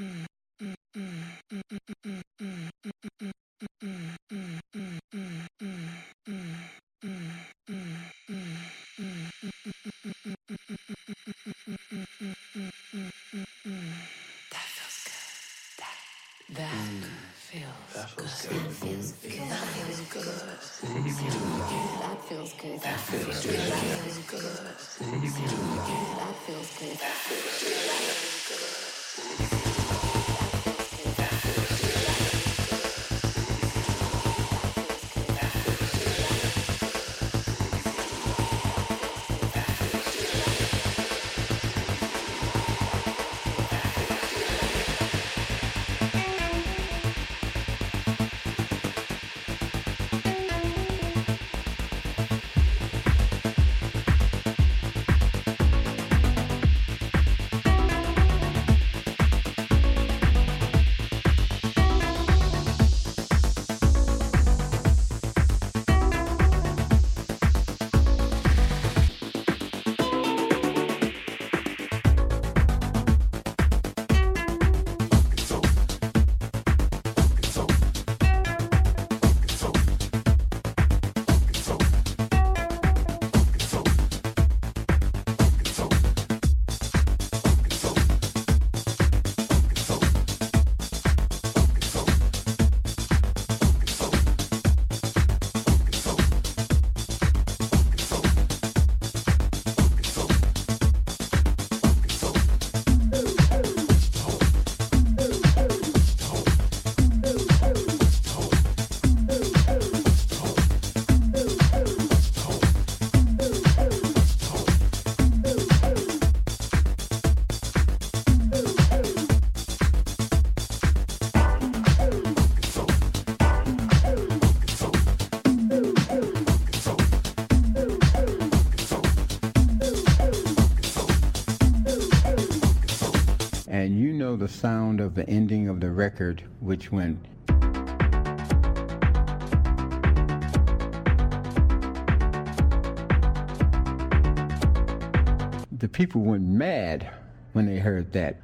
of the ending of the record, which went. The people went mad when they heard that.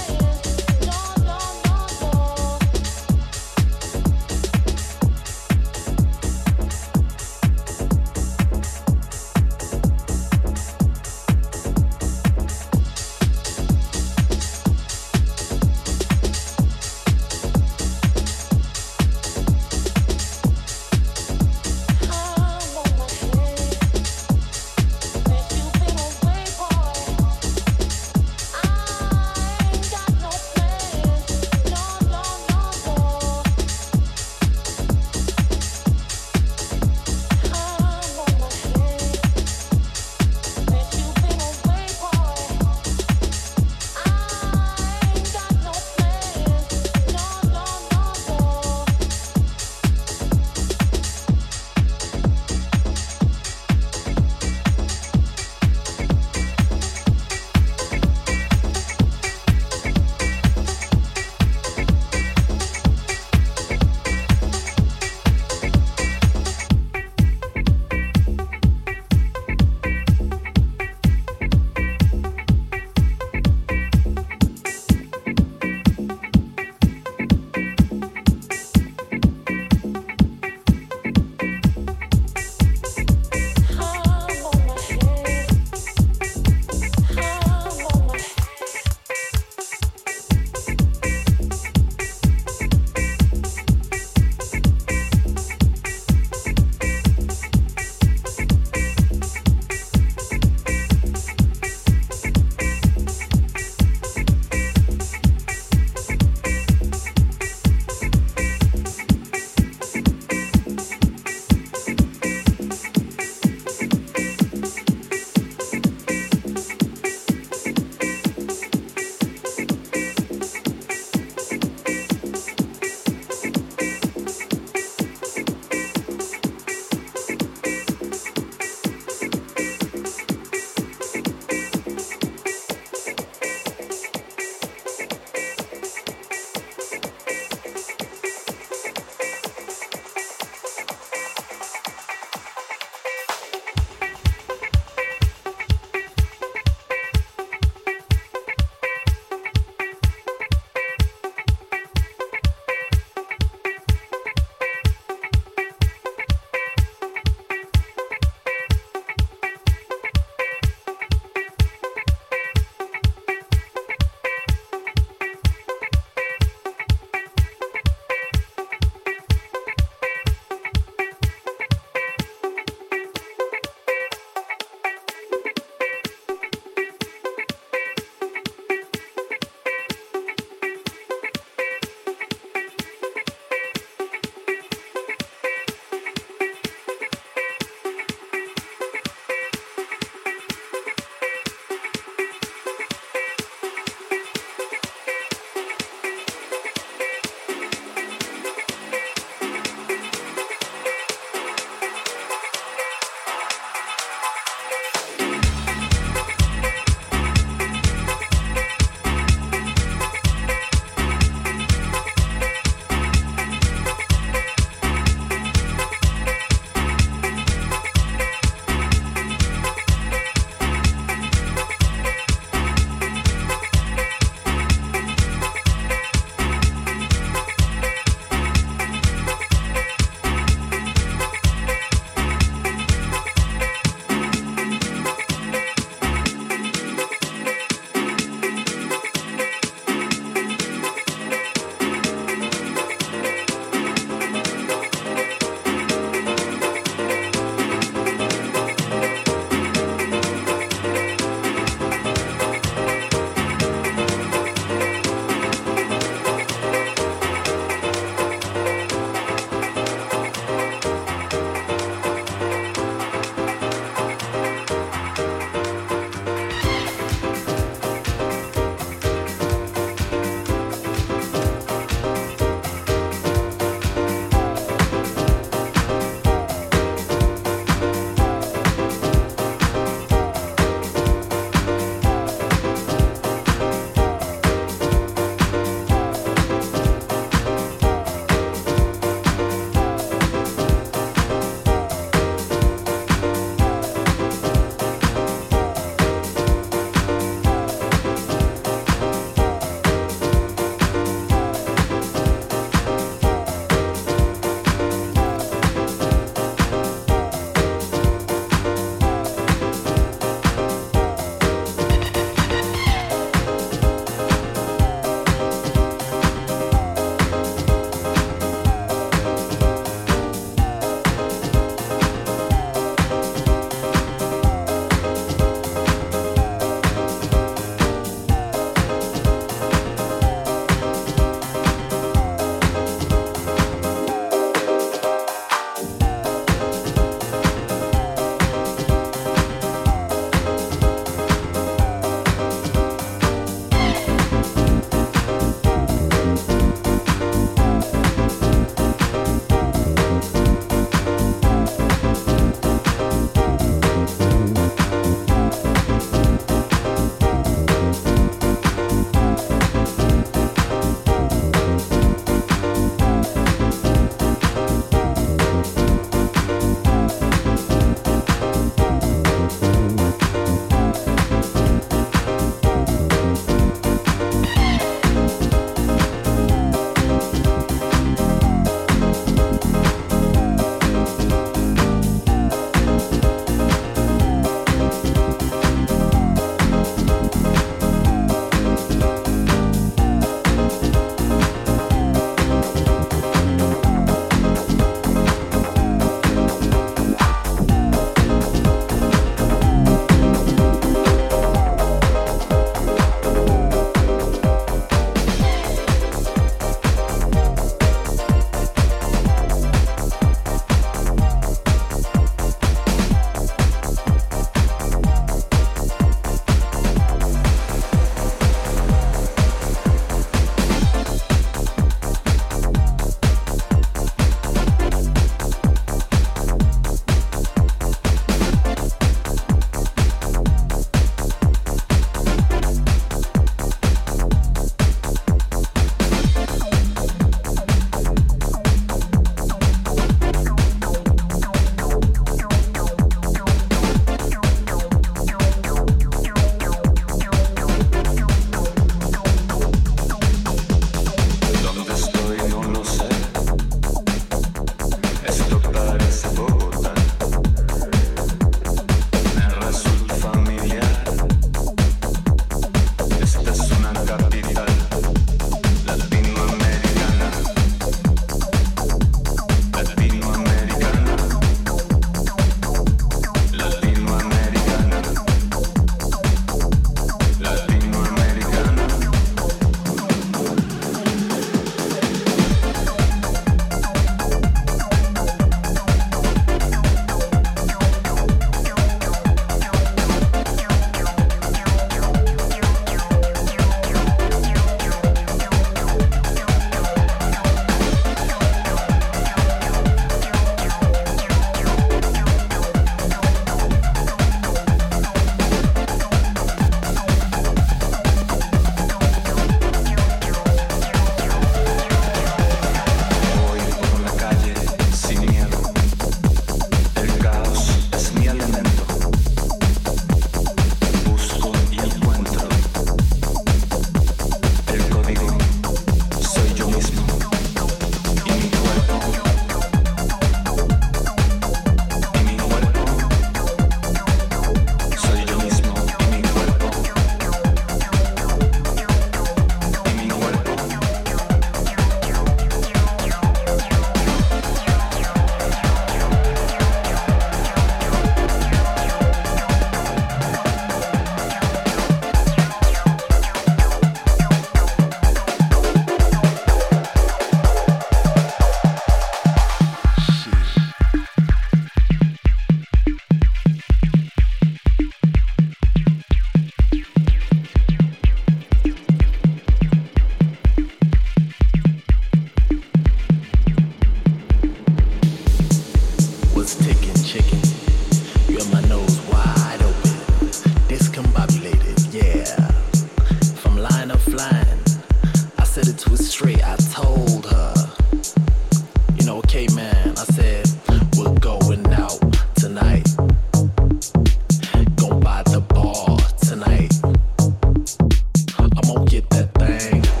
smoke it that thing.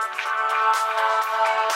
control.